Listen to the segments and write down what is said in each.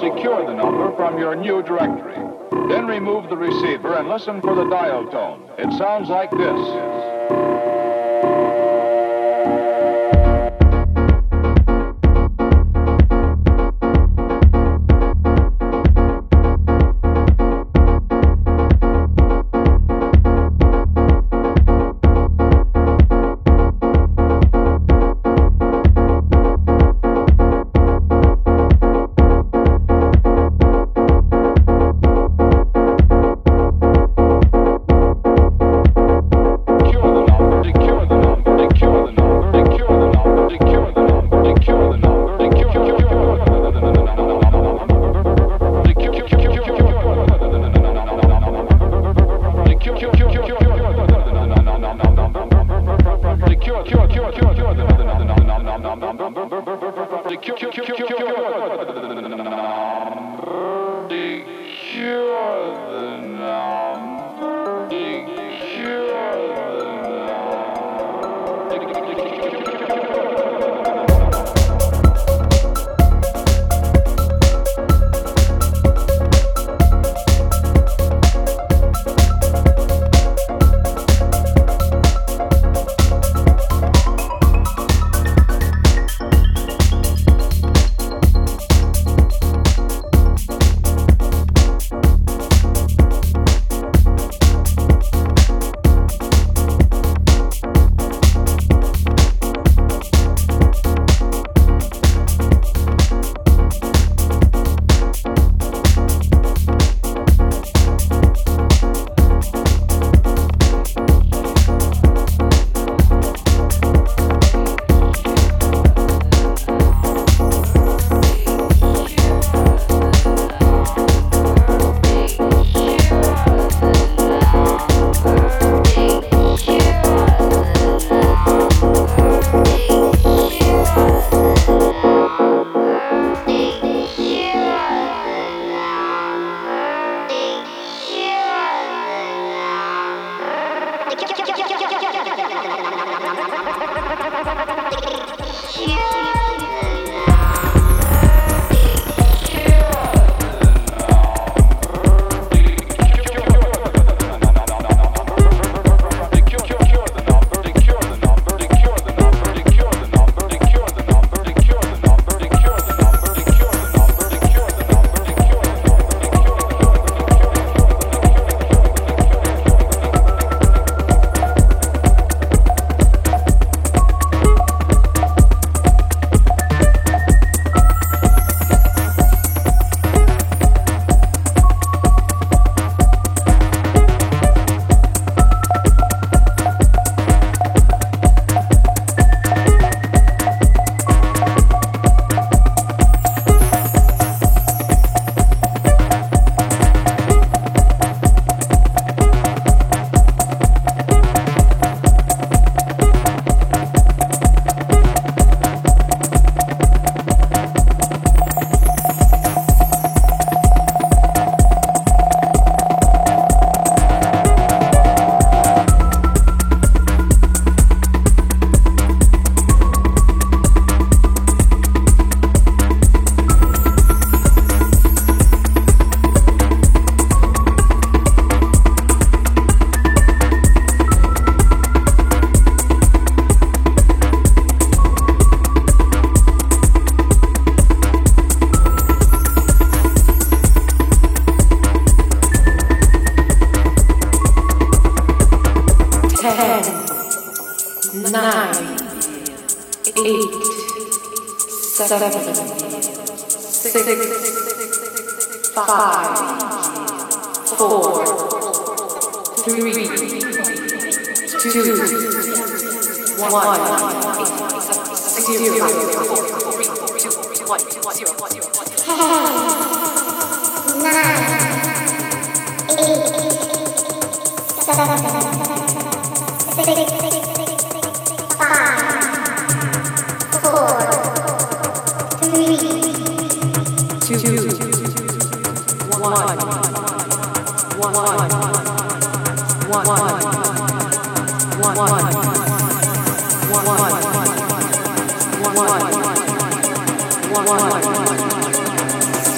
secure the number from your new directory. Then remove the receiver and listen for the dial tone. It sounds like this.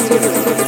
Thank.